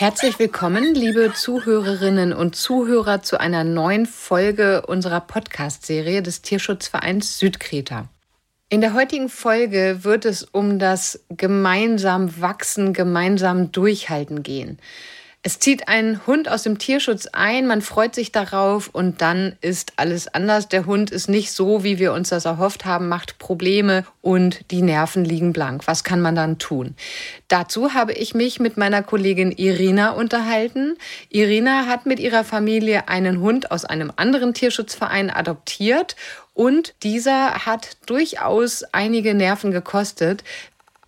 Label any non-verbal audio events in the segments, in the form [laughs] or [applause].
Herzlich willkommen, liebe Zuhörerinnen und Zuhörer, zu einer neuen Folge unserer Podcast-Serie des Tierschutzvereins Südkreta. In der heutigen Folge wird es um das gemeinsam wachsen, gemeinsam durchhalten gehen. Es zieht ein Hund aus dem Tierschutz ein, man freut sich darauf und dann ist alles anders. Der Hund ist nicht so, wie wir uns das erhofft haben, macht Probleme und die Nerven liegen blank. Was kann man dann tun? Dazu habe ich mich mit meiner Kollegin Irina unterhalten. Irina hat mit ihrer Familie einen Hund aus einem anderen Tierschutzverein adoptiert und dieser hat durchaus einige Nerven gekostet.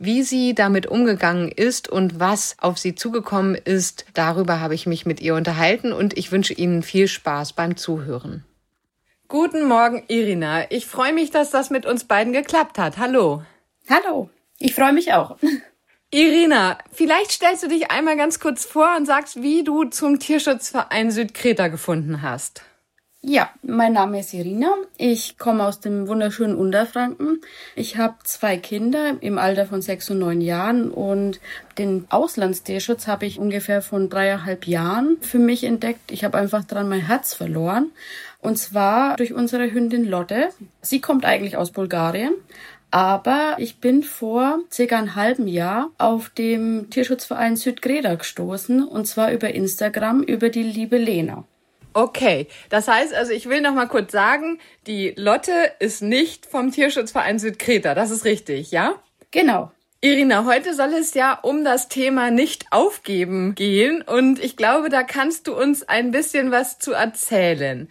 Wie sie damit umgegangen ist und was auf sie zugekommen ist, darüber habe ich mich mit ihr unterhalten und ich wünsche Ihnen viel Spaß beim Zuhören. Guten Morgen, Irina. Ich freue mich, dass das mit uns beiden geklappt hat. Hallo. Hallo. Ich freue mich auch. [laughs] Irina, vielleicht stellst du dich einmal ganz kurz vor und sagst, wie du zum Tierschutzverein Südkreta gefunden hast. Ja, mein Name ist Irina. Ich komme aus dem wunderschönen Unterfranken. Ich habe zwei Kinder im Alter von sechs und neun Jahren und den Auslandstierschutz habe ich ungefähr von dreieinhalb Jahren für mich entdeckt. Ich habe einfach dran mein Herz verloren. Und zwar durch unsere Hündin Lotte. Sie kommt eigentlich aus Bulgarien. Aber ich bin vor circa einem halben Jahr auf dem Tierschutzverein Südgreda gestoßen und zwar über Instagram über die liebe Lena. Okay, das heißt also, ich will noch mal kurz sagen, die Lotte ist nicht vom Tierschutzverein Südkreta, das ist richtig, ja? Genau. Irina, heute soll es ja um das Thema nicht aufgeben gehen und ich glaube, da kannst du uns ein bisschen was zu erzählen.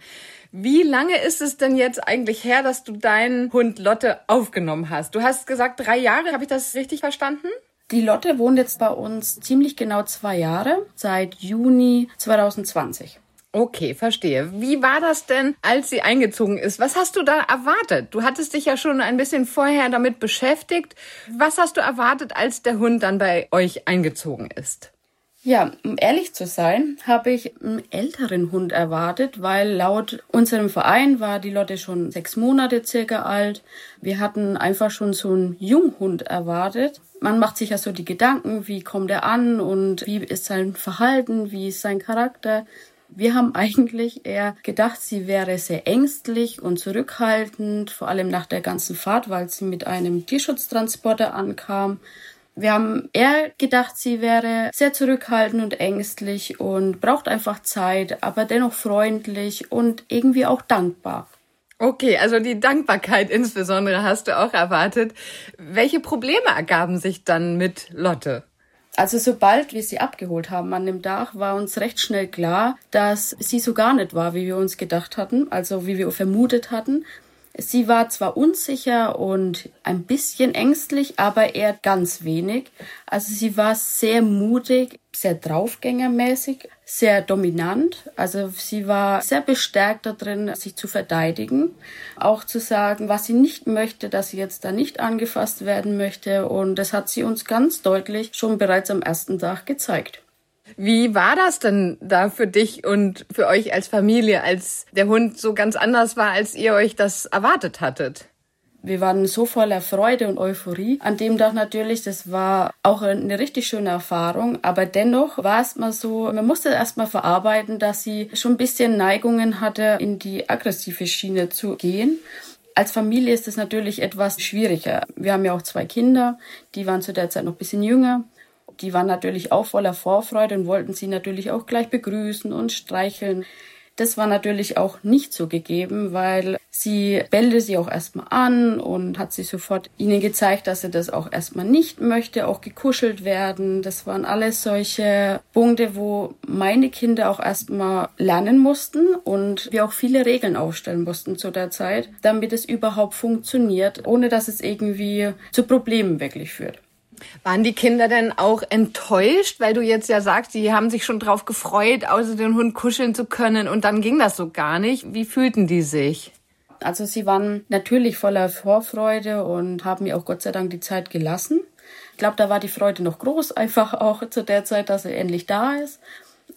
Wie lange ist es denn jetzt eigentlich her, dass du deinen Hund Lotte aufgenommen hast? Du hast gesagt drei Jahre, habe ich das richtig verstanden? Die Lotte wohnt jetzt bei uns ziemlich genau zwei Jahre, seit Juni 2020. Okay, verstehe. Wie war das denn, als sie eingezogen ist? Was hast du da erwartet? Du hattest dich ja schon ein bisschen vorher damit beschäftigt. Was hast du erwartet, als der Hund dann bei euch eingezogen ist? Ja, um ehrlich zu sein, habe ich einen älteren Hund erwartet, weil laut unserem Verein war die Lotte schon sechs Monate circa alt. Wir hatten einfach schon so einen Junghund erwartet. Man macht sich ja so die Gedanken, wie kommt er an und wie ist sein Verhalten, wie ist sein Charakter. Wir haben eigentlich eher gedacht, sie wäre sehr ängstlich und zurückhaltend, vor allem nach der ganzen Fahrt, weil sie mit einem Tierschutztransporter ankam. Wir haben eher gedacht, sie wäre sehr zurückhaltend und ängstlich und braucht einfach Zeit, aber dennoch freundlich und irgendwie auch dankbar. Okay, also die Dankbarkeit insbesondere hast du auch erwartet. Welche Probleme ergaben sich dann mit Lotte? Also sobald wir sie abgeholt haben an dem Dach, war uns recht schnell klar, dass sie so gar nicht war, wie wir uns gedacht hatten, also wie wir vermutet hatten. Sie war zwar unsicher und ein bisschen ängstlich, aber eher ganz wenig. Also sie war sehr mutig, sehr draufgängermäßig, sehr dominant. Also sie war sehr bestärkt darin, sich zu verteidigen. Auch zu sagen, was sie nicht möchte, dass sie jetzt da nicht angefasst werden möchte. Und das hat sie uns ganz deutlich schon bereits am ersten Tag gezeigt. Wie war das denn da für dich und für euch als Familie, als der Hund so ganz anders war, als ihr euch das erwartet hattet? Wir waren so voller Freude und Euphorie. An dem Tag natürlich, das war auch eine richtig schöne Erfahrung. Aber dennoch war es mal so, man musste erst mal verarbeiten, dass sie schon ein bisschen Neigungen hatte, in die aggressive Schiene zu gehen. Als Familie ist es natürlich etwas schwieriger. Wir haben ja auch zwei Kinder, die waren zu der Zeit noch ein bisschen jünger die waren natürlich auch voller Vorfreude und wollten sie natürlich auch gleich begrüßen und streicheln. Das war natürlich auch nicht so gegeben, weil sie bellte sie auch erstmal an und hat sie sofort ihnen gezeigt, dass sie das auch erstmal nicht möchte, auch gekuschelt werden. Das waren alles solche Punkte, wo meine Kinder auch erstmal lernen mussten und wir auch viele Regeln aufstellen mussten zu der Zeit, damit es überhaupt funktioniert, ohne dass es irgendwie zu Problemen wirklich führt. Waren die Kinder denn auch enttäuscht, weil du jetzt ja sagst, die haben sich schon drauf gefreut, außer den Hund kuscheln zu können und dann ging das so gar nicht. Wie fühlten die sich? Also sie waren natürlich voller Vorfreude und haben mir auch Gott sei Dank die Zeit gelassen. Ich glaube, da war die Freude noch groß, [laughs] einfach auch zu der Zeit, dass er endlich da ist.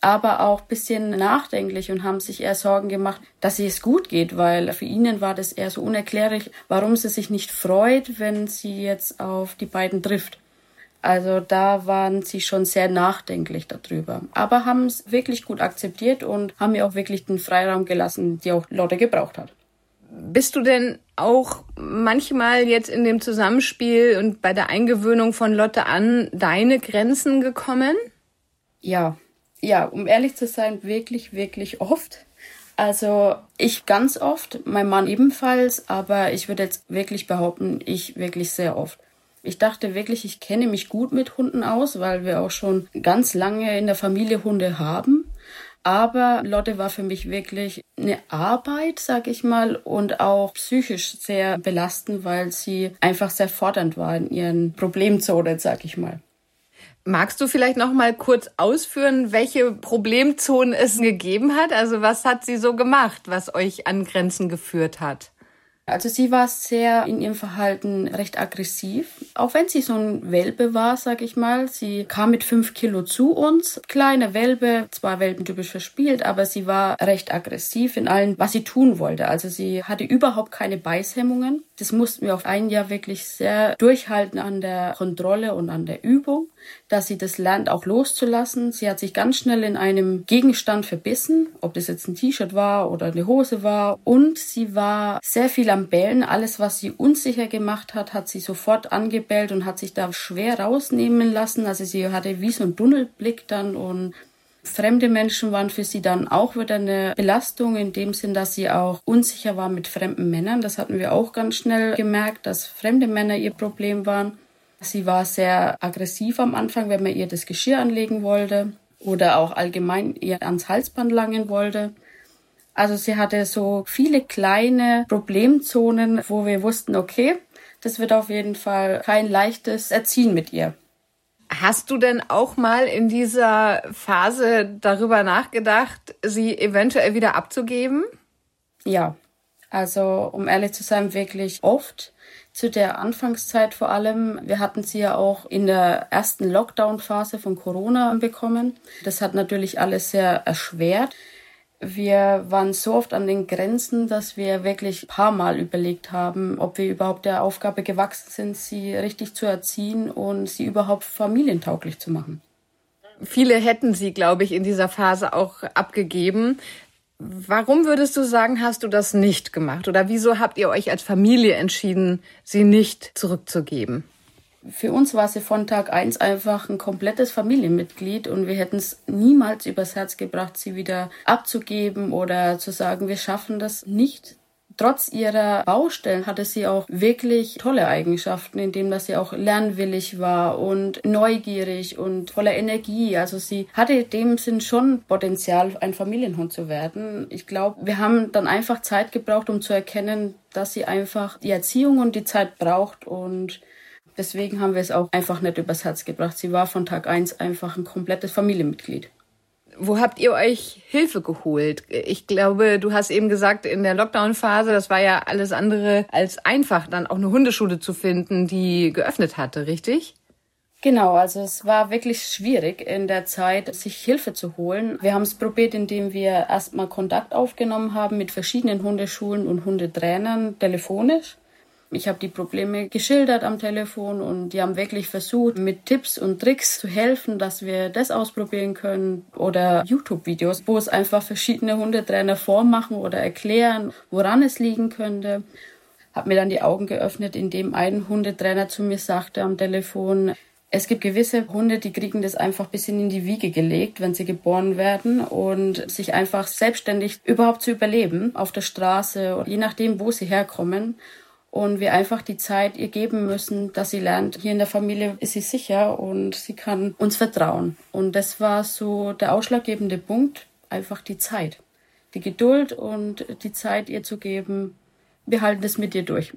Aber auch bisschen nachdenklich und haben sich eher Sorgen gemacht, dass es gut geht, weil für ihnen war das eher so unerklärlich, warum sie sich nicht freut, wenn sie jetzt auf die beiden trifft. Also da waren sie schon sehr nachdenklich darüber. Aber haben es wirklich gut akzeptiert und haben mir auch wirklich den Freiraum gelassen, die auch Lotte gebraucht hat. Bist du denn auch manchmal jetzt in dem Zusammenspiel und bei der Eingewöhnung von Lotte an deine Grenzen gekommen? Ja, ja, um ehrlich zu sein, wirklich, wirklich oft. Also ich ganz oft, mein Mann ebenfalls, aber ich würde jetzt wirklich behaupten, ich wirklich sehr oft. Ich dachte wirklich, ich kenne mich gut mit Hunden aus, weil wir auch schon ganz lange in der Familie Hunde haben. Aber Lotte war für mich wirklich eine Arbeit, sag ich mal, und auch psychisch sehr belastend, weil sie einfach sehr fordernd war in ihren Problemzonen, sag ich mal. Magst du vielleicht noch mal kurz ausführen, welche Problemzonen es gegeben hat? Also was hat sie so gemacht, was euch an Grenzen geführt hat? Also sie war sehr in ihrem Verhalten recht aggressiv, auch wenn sie so ein Welpe war, sag ich mal. Sie kam mit fünf Kilo zu uns, kleine Welpe, zwar welpentypisch verspielt, aber sie war recht aggressiv in allem, was sie tun wollte. Also sie hatte überhaupt keine Beißhemmungen. Das mussten wir auf ein Jahr wirklich sehr durchhalten an der Kontrolle und an der Übung, dass sie das lernt auch loszulassen. Sie hat sich ganz schnell in einem Gegenstand verbissen, ob das jetzt ein T-Shirt war oder eine Hose war. Und sie war sehr viel am Bellen. Alles, was sie unsicher gemacht hat, hat sie sofort angebellt und hat sich da schwer rausnehmen lassen. Also sie hatte wie so einen Tunnelblick dann und Fremde Menschen waren für sie dann auch wieder eine Belastung in dem Sinn, dass sie auch unsicher war mit fremden Männern. Das hatten wir auch ganz schnell gemerkt, dass fremde Männer ihr Problem waren. Sie war sehr aggressiv am Anfang, wenn man ihr das Geschirr anlegen wollte oder auch allgemein ihr ans Halsband langen wollte. Also sie hatte so viele kleine Problemzonen, wo wir wussten, okay, das wird auf jeden Fall kein leichtes Erziehen mit ihr. Hast du denn auch mal in dieser Phase darüber nachgedacht, sie eventuell wieder abzugeben? Ja, also um ehrlich zu sein, wirklich oft. Zu der Anfangszeit vor allem. Wir hatten sie ja auch in der ersten Lockdown-Phase von Corona bekommen. Das hat natürlich alles sehr erschwert. Wir waren so oft an den Grenzen, dass wir wirklich ein paar Mal überlegt haben, ob wir überhaupt der Aufgabe gewachsen sind, sie richtig zu erziehen und sie überhaupt familientauglich zu machen. Viele hätten sie, glaube ich, in dieser Phase auch abgegeben. Warum würdest du sagen, hast du das nicht gemacht? Oder wieso habt ihr euch als Familie entschieden, sie nicht zurückzugeben? Für uns war sie von Tag eins einfach ein komplettes Familienmitglied und wir hätten es niemals übers Herz gebracht, sie wieder abzugeben oder zu sagen, wir schaffen das nicht. Trotz ihrer Baustellen hatte sie auch wirklich tolle Eigenschaften, indem dass sie auch lernwillig war und neugierig und voller Energie. Also sie hatte in dem Sinn schon Potenzial, ein Familienhund zu werden. Ich glaube, wir haben dann einfach Zeit gebraucht, um zu erkennen, dass sie einfach die Erziehung und die Zeit braucht und Deswegen haben wir es auch einfach nicht übers Herz gebracht. Sie war von Tag eins einfach ein komplettes Familienmitglied. Wo habt ihr euch Hilfe geholt? Ich glaube, du hast eben gesagt, in der Lockdown-Phase, das war ja alles andere als einfach, dann auch eine Hundeschule zu finden, die geöffnet hatte, richtig? Genau, also es war wirklich schwierig in der Zeit, sich Hilfe zu holen. Wir haben es probiert, indem wir erstmal Kontakt aufgenommen haben mit verschiedenen Hundeschulen und Hundetrainern telefonisch. Ich habe die Probleme geschildert am Telefon und die haben wirklich versucht, mit Tipps und Tricks zu helfen, dass wir das ausprobieren können oder YouTube-Videos, wo es einfach verschiedene Hundetrainer vormachen oder erklären, woran es liegen könnte. Hab mir dann die Augen geöffnet, indem ein Hundetrainer zu mir sagte am Telefon, es gibt gewisse Hunde, die kriegen das einfach ein bisschen in die Wiege gelegt, wenn sie geboren werden und sich einfach selbstständig überhaupt zu überleben auf der Straße, je nachdem, wo sie herkommen und wir einfach die Zeit ihr geben müssen, dass sie lernt, hier in der Familie ist sie sicher und sie kann uns vertrauen. Und das war so der ausschlaggebende Punkt, einfach die Zeit. Die Geduld und die Zeit ihr zu geben, wir halten es mit ihr durch.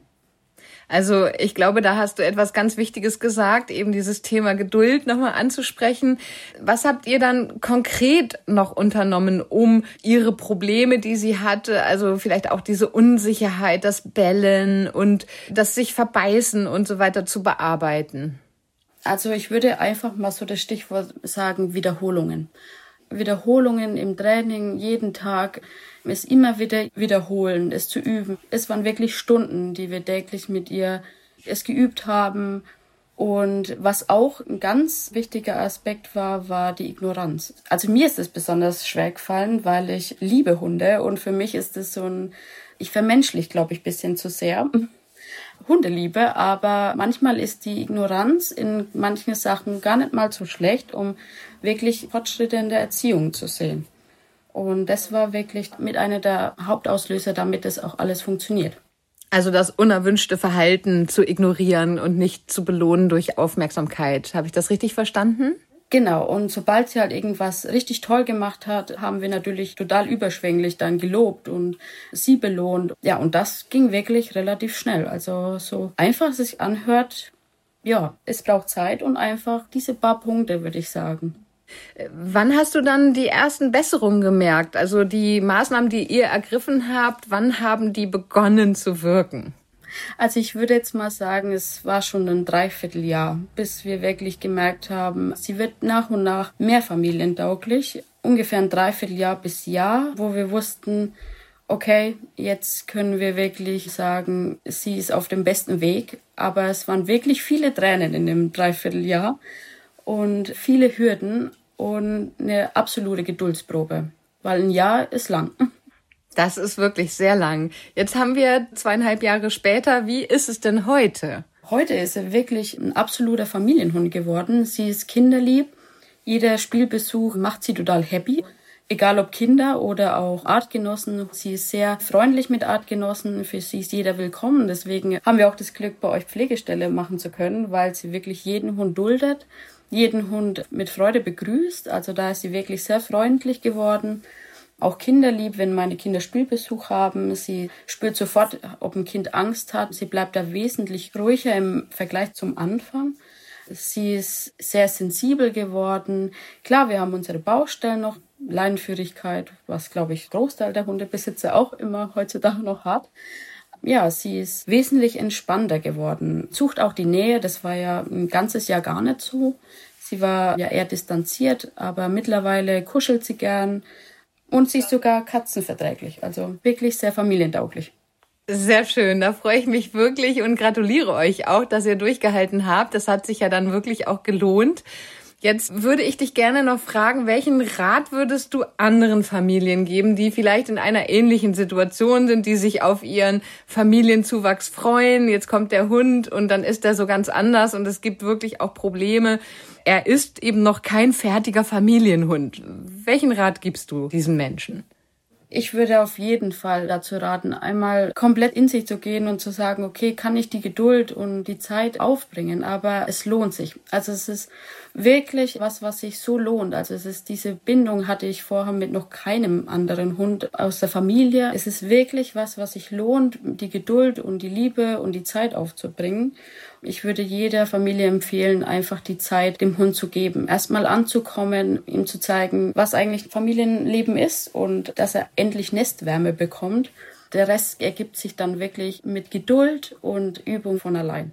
Also ich glaube, da hast du etwas ganz Wichtiges gesagt, eben dieses Thema Geduld nochmal anzusprechen. Was habt ihr dann konkret noch unternommen, um ihre Probleme, die sie hatte, also vielleicht auch diese Unsicherheit, das Bellen und das sich verbeißen und so weiter zu bearbeiten? Also ich würde einfach mal so das Stichwort sagen, Wiederholungen. Wiederholungen im Training jeden Tag, es immer wieder wiederholen, es zu üben. Es waren wirklich Stunden, die wir täglich mit ihr es geübt haben Und was auch ein ganz wichtiger Aspekt war, war die Ignoranz. Also mir ist es besonders schwer gefallen, weil ich liebe Hunde und für mich ist es so ein, ich vermenschlich, glaube ich, bisschen zu sehr. Hundeliebe, aber manchmal ist die Ignoranz in manchen Sachen gar nicht mal so schlecht, um wirklich Fortschritte in der Erziehung zu sehen. Und das war wirklich mit einer der Hauptauslöser, damit es auch alles funktioniert. Also das unerwünschte Verhalten zu ignorieren und nicht zu belohnen durch Aufmerksamkeit. Habe ich das richtig verstanden? Genau, und sobald sie halt irgendwas richtig toll gemacht hat, haben wir natürlich total überschwänglich dann gelobt und sie belohnt. Ja, und das ging wirklich relativ schnell. Also so einfach es sich anhört, ja, es braucht Zeit und einfach diese paar Punkte, würde ich sagen. Wann hast du dann die ersten Besserungen gemerkt? Also die Maßnahmen, die ihr ergriffen habt, wann haben die begonnen zu wirken? Also ich würde jetzt mal sagen, es war schon ein Dreivierteljahr, bis wir wirklich gemerkt haben, sie wird nach und nach mehr familientauglich. Ungefähr ein Dreivierteljahr bis Jahr, wo wir wussten, okay, jetzt können wir wirklich sagen, sie ist auf dem besten Weg. Aber es waren wirklich viele Tränen in dem Dreivierteljahr und viele Hürden und eine absolute Geduldsprobe, weil ein Jahr ist lang. [laughs] Das ist wirklich sehr lang. Jetzt haben wir zweieinhalb Jahre später. Wie ist es denn heute? Heute ist sie wirklich ein absoluter Familienhund geworden. Sie ist kinderlieb. Jeder Spielbesuch macht sie total happy. Egal ob Kinder oder auch Artgenossen. Sie ist sehr freundlich mit Artgenossen. Für sie ist jeder willkommen. Deswegen haben wir auch das Glück, bei euch Pflegestelle machen zu können, weil sie wirklich jeden Hund duldet jeden Hund mit Freude begrüßt. Also da ist sie wirklich sehr freundlich geworden. Auch kinderlieb, wenn meine Kinder Spielbesuch haben. Sie spürt sofort, ob ein Kind Angst hat. Sie bleibt da wesentlich ruhiger im Vergleich zum Anfang. Sie ist sehr sensibel geworden. Klar, wir haben unsere Baustellen noch. Leinenführigkeit, was glaube ich Großteil der Hundebesitzer auch immer heutzutage noch hat. Ja, sie ist wesentlich entspannter geworden. Sucht auch die Nähe, das war ja ein ganzes Jahr gar nicht so. Sie war ja eher distanziert, aber mittlerweile kuschelt sie gern, und sie ist sogar katzenverträglich, also wirklich sehr familientauglich. Sehr schön, da freue ich mich wirklich und gratuliere euch auch, dass ihr durchgehalten habt. Das hat sich ja dann wirklich auch gelohnt. Jetzt würde ich dich gerne noch fragen, welchen Rat würdest du anderen Familien geben, die vielleicht in einer ähnlichen Situation sind, die sich auf ihren Familienzuwachs freuen? Jetzt kommt der Hund und dann ist er so ganz anders und es gibt wirklich auch Probleme er ist eben noch kein fertiger Familienhund. Welchen Rat gibst du diesen Menschen? Ich würde auf jeden Fall dazu raten, einmal komplett in sich zu gehen und zu sagen, okay, kann ich die Geduld und die Zeit aufbringen, aber es lohnt sich. Also es ist wirklich was, was sich so lohnt. Also es ist diese Bindung hatte ich vorher mit noch keinem anderen Hund aus der Familie. Es ist wirklich was, was sich lohnt, die Geduld und die Liebe und die Zeit aufzubringen. Ich würde jeder Familie empfehlen, einfach die Zeit dem Hund zu geben. Erstmal anzukommen, ihm zu zeigen, was eigentlich Familienleben ist und dass er endlich Nestwärme bekommt. Der Rest ergibt sich dann wirklich mit Geduld und Übung von allein.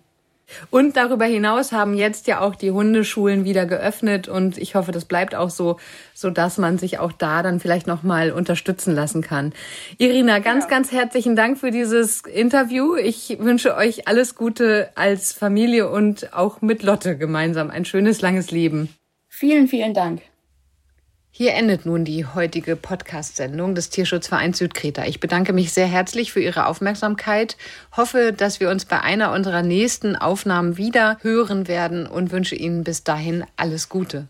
Und darüber hinaus haben jetzt ja auch die Hundeschulen wieder geöffnet und ich hoffe, das bleibt auch so, so dass man sich auch da dann vielleicht noch mal unterstützen lassen kann. Irina, ganz, ja. ganz herzlichen Dank für dieses Interview. Ich wünsche euch alles Gute als Familie und auch mit Lotte gemeinsam ein schönes langes Leben. Vielen, vielen Dank. Hier endet nun die heutige Podcast-Sendung des Tierschutzvereins Südkreta. Ich bedanke mich sehr herzlich für Ihre Aufmerksamkeit, hoffe, dass wir uns bei einer unserer nächsten Aufnahmen wieder hören werden und wünsche Ihnen bis dahin alles Gute.